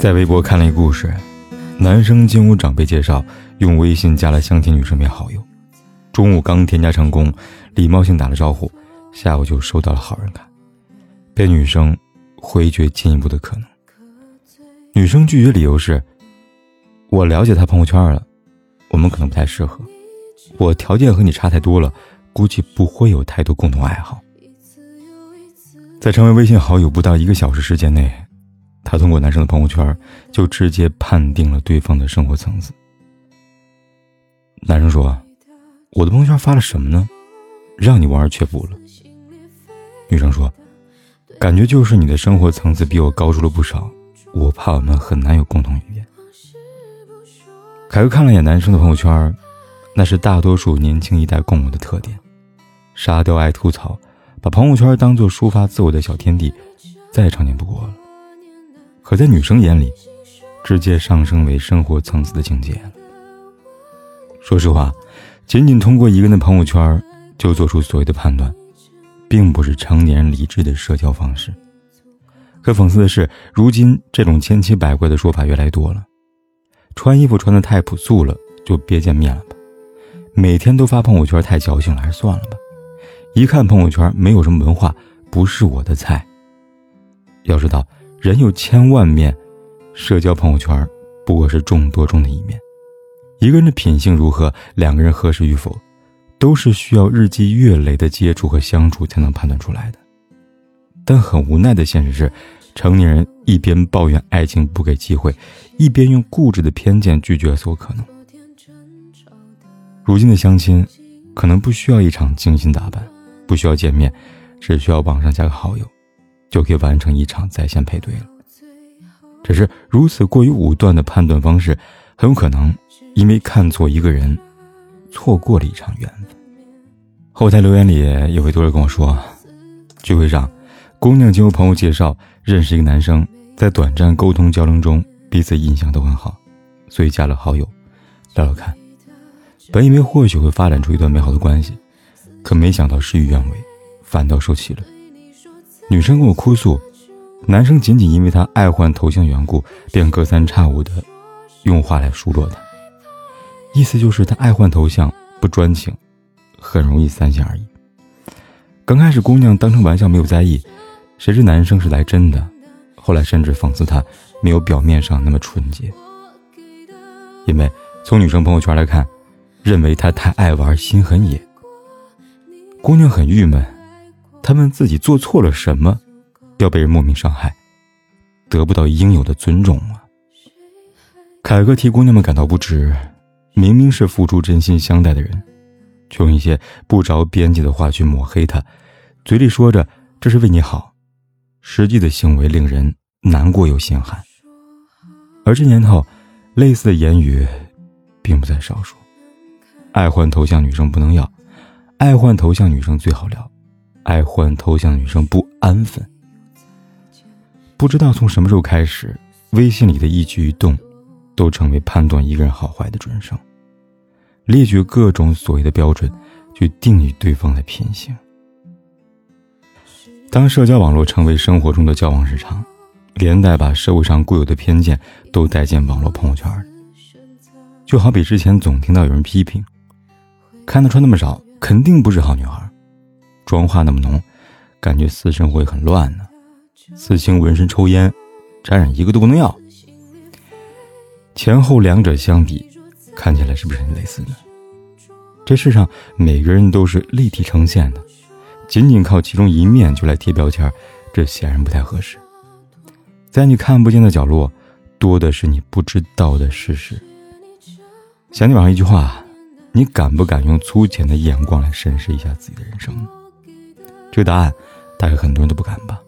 在微博看了一故事，男生经由长辈介绍，用微信加了相亲女生为好友。中午刚添加成功，礼貌性打了招呼，下午就收到了好人卡，被女生回绝进一步的可能。女生拒绝理由是：我了解他朋友圈了，我们可能不太适合，我条件和你差太多了，估计不会有太多共同爱好。在成为微信好友不到一个小时时间内。他通过男生的朋友圈，就直接判定了对方的生活层次。男生说：“我的朋友圈发了什么呢？让你望而却步了。”女生说：“感觉就是你的生活层次比我高出了不少，我怕我们很难有共同语言。”凯哥看了眼男生的朋友圈，那是大多数年轻一代共有的特点：沙雕、爱吐槽，把朋友圈当做抒发自我的小天地，再常见不过了。可在女生眼里，直接上升为生活层次的境界。说实话，仅仅通过一个人的朋友圈就做出所谓的判断，并不是成年人理智的社交方式。可讽刺的是，如今这种千奇百怪的说法越来越多了。穿衣服穿的太朴素了，就别见面了吧；每天都发朋友圈太矫情了，还是算了吧；一看朋友圈没有什么文化，不是我的菜。要知道。人有千万面，社交朋友圈不过是众多中的一面。一个人的品性如何，两个人合适与否，都是需要日积月累的接触和相处才能判断出来的。但很无奈的现实是，成年人一边抱怨爱情不给机会，一边用固执的偏见拒绝所有可能。如今的相亲，可能不需要一场精心打扮，不需要见面，只需要网上加个好友。就可以完成一场在线配对了。只是如此过于武断的判断方式，很有可能因为看错一个人，错过了一场缘分。后台留言里有位读者跟我说，聚会上，姑娘经由朋友介绍认识一个男生，在短暂沟通交流中，彼此印象都很好，所以加了好友，聊聊看。本以为或许会发展出一段美好的关系，可没想到事与愿违，反倒受气了。女生跟我哭诉，男生仅仅因为她爱换头像缘故，便隔三差五的用话来数落她，意思就是她爱换头像不专情，很容易三心二意。刚开始姑娘当成玩笑没有在意，谁知男生是来真的，后来甚至讽刺她没有表面上那么纯洁。因为从女生朋友圈来看，认为她太爱玩，心很野。姑娘很郁闷。他们自己做错了什么，要被人莫名伤害，得不到应有的尊重啊！凯哥替姑娘们感到不值，明明是付出真心相待的人，却用一些不着边际的话去抹黑他，嘴里说着这是为你好，实际的行为令人难过又心寒。而这年头，类似的言语并不在少数。爱换头像女生不能要，爱换头像女生最好聊。爱换头像的女生不安分，不知道从什么时候开始，微信里的一举一动，都成为判断一个人好坏的准绳，列举各种所谓的标准，去定义对方的品行。当社交网络成为生活中的交往日常，连带把社会上固有的偏见都带进网络朋友圈就好比之前总听到有人批评，看她穿那么少，肯定不是好女孩。妆化那么浓，感觉私生活很乱呢。刺青、纹身、抽烟，沾染一个都不能要。前后两者相比，看起来是不是很类似呢？这世上每个人都是立体呈现的，仅仅靠其中一面就来贴标签，这显然不太合适。在你看不见的角落，多的是你不知道的事实。想起网上一句话：你敢不敢用粗浅的眼光来审视一下自己的人生？这个答案，大概很多人都不敢吧。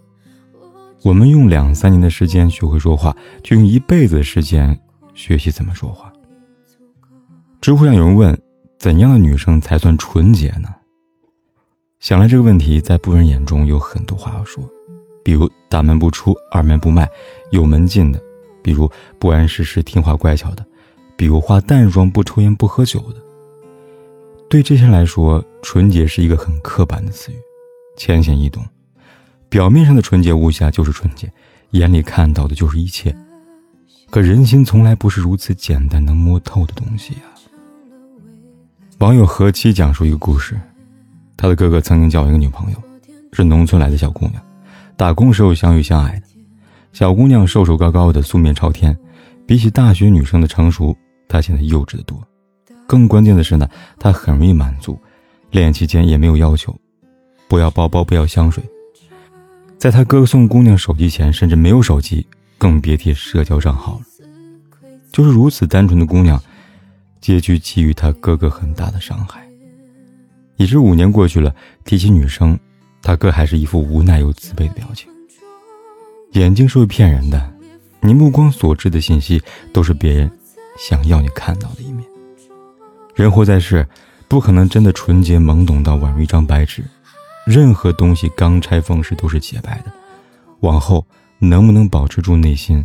我们用两三年的时间学会说话，就用一辈子的时间学习怎么说话。知乎上有人问：怎样的女生才算纯洁呢？想来这个问题，在部分人眼中有很多话要说，比如大门不出、二门不迈、有门禁的；比如不谙世事、听话乖巧的；比如化淡妆、不抽烟、不喝酒的。对这些人来说，纯洁是一个很刻板的词语，浅显易懂。表面上的纯洁无瑕就是纯洁，眼里看到的就是一切。可人心从来不是如此简单能摸透的东西呀。网友何七讲述一个故事，他的哥哥曾经交一个女朋友，是农村来的小姑娘，打工时候相遇相爱的。小姑娘瘦瘦高高的，素面朝天，比起大学女生的成熟，她显得幼稚的多。更关键的是呢，她很容易满足，恋爱期间也没有要求，不要包包，不要香水。在他哥哥送姑娘手机前，甚至没有手机，更别提社交账号了。就是如此单纯的姑娘，结局给予他哥哥很大的伤害。已是五年过去了，提起女生，他哥还是一副无奈又自卑的表情。眼睛是会骗人的，你目光所知的信息，都是别人想要你看到的一面。人活在世，不可能真的纯洁懵懂到宛如一张白纸。任何东西刚拆封时都是洁白的，往后能不能保持住内心，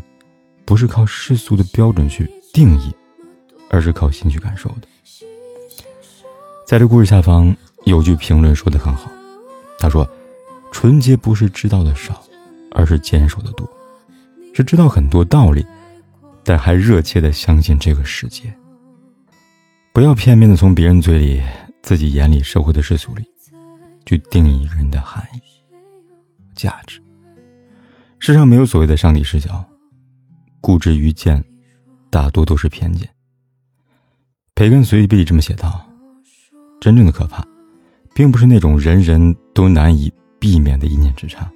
不是靠世俗的标准去定义，而是靠心去感受的。在这故事下方有句评论说的很好，他说：“纯洁不是知道的少，而是坚守的多，是知道很多道理，但还热切的相信这个世界。不要片面的从别人嘴里、自己眼里、社会的世俗里。”去定义一个人的含义、价值。世上没有所谓的上帝视角，固执愚见，大多都是偏见。培根随笔里这么写道：“真正的可怕，并不是那种人人都难以避免的一念之差，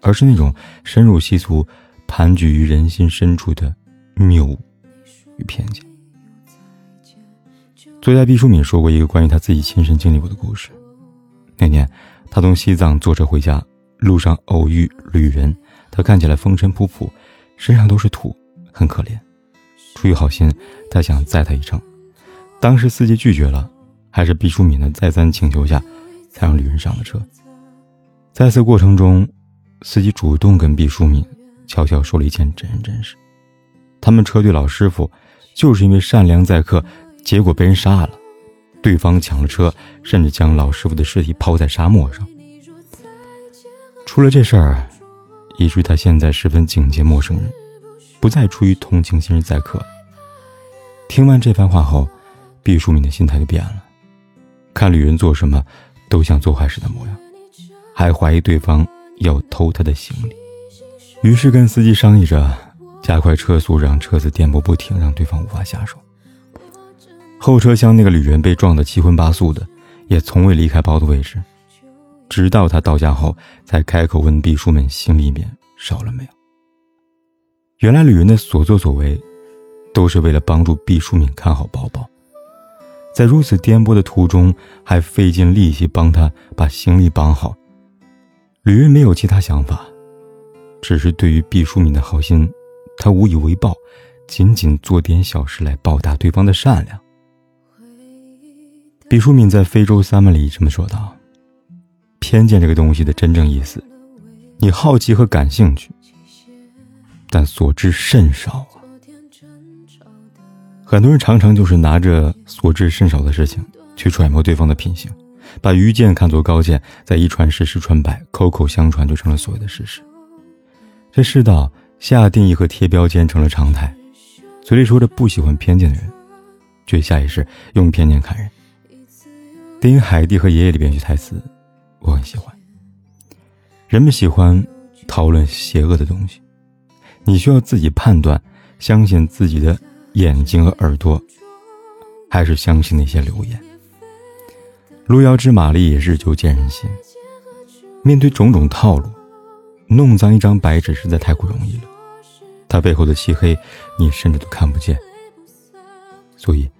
而是那种深入习俗、盘踞于人心深处的谬误与偏见。”作家毕淑敏说过一个关于他自己亲身经历过的故事。那年，他从西藏坐车回家，路上偶遇旅人。他看起来风尘仆仆，身上都是土，很可怜。出于好心，他想载他一程。当时司机拒绝了，还是毕淑敏的再三请求下，才让旅人上了车。在此过程中，司机主动跟毕淑敏悄悄说了一件真人真事：他们车队老师傅就是因为善良载客，结果被人杀了。对方抢了车，甚至将老师傅的尸体抛在沙漠上。出了这事儿，以至于他现在十分警戒陌生人，不再出于同情心载客。听完这番话后，毕淑敏的心态就变了，看旅人做什么都像做坏事的模样，还怀疑对方要偷他的行李，于是跟司机商议着加快车速，让车子颠簸不停，让对方无法下手。后车厢那个旅人被撞得七荤八素的，也从未离开包的位置，直到他到家后，才开口问毕淑敏行李里面少了没有。原来旅人的所作所为，都是为了帮助毕淑敏看好包包，在如此颠簸的途中，还费尽力气帮他把行李绑好。旅人没有其他想法，只是对于毕淑敏的好心，他无以为报，仅仅做点小事来报答对方的善良。毕淑敏在《非洲三问》里这么说道：“偏见这个东西的真正意思，你好奇和感兴趣，但所知甚少啊。很多人常常就是拿着所知甚少的事情去揣摩对方的品行，把愚见看作高见，在一传十，十传百，口口相传就成了所谓的事实。这世道下定义和贴标签成了常态，嘴里说着不喜欢偏见的人，却下意识用偏见看人。”电影《海蒂和爷爷》里边一句台词，我很喜欢。人们喜欢讨论邪恶的东西，你需要自己判断，相信自己的眼睛和耳朵，还是相信那些流言。路遥知马力，日久见人心。面对种种套路，弄脏一张白纸实在太不容易了。它背后的漆黑，你甚至都看不见。所以，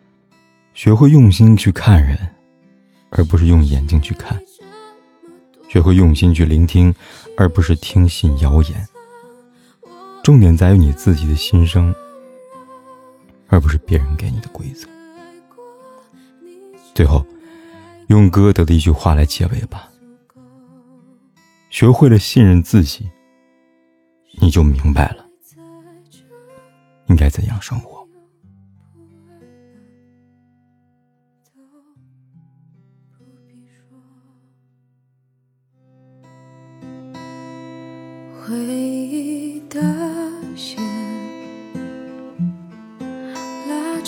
学会用心去看人。而不是用眼睛去看，学会用心去聆听，而不是听信谣言。重点在于你自己的心声，而不是别人给你的规则。最后，用歌德的一句话来结尾吧：学会了信任自己，你就明白了应该怎样生活。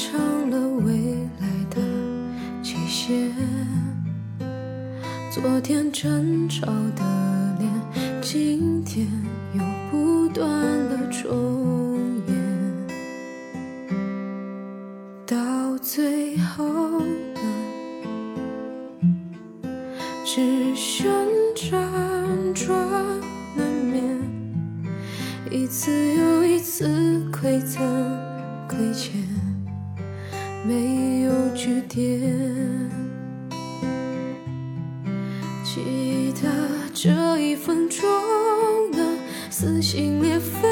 拉长了未来的期限，昨天争吵的脸，今天又不断的重演，到最后呢，只剩辗转难眠。一次又一次馈赠亏欠，没有句点。记得这一分钟的撕心裂肺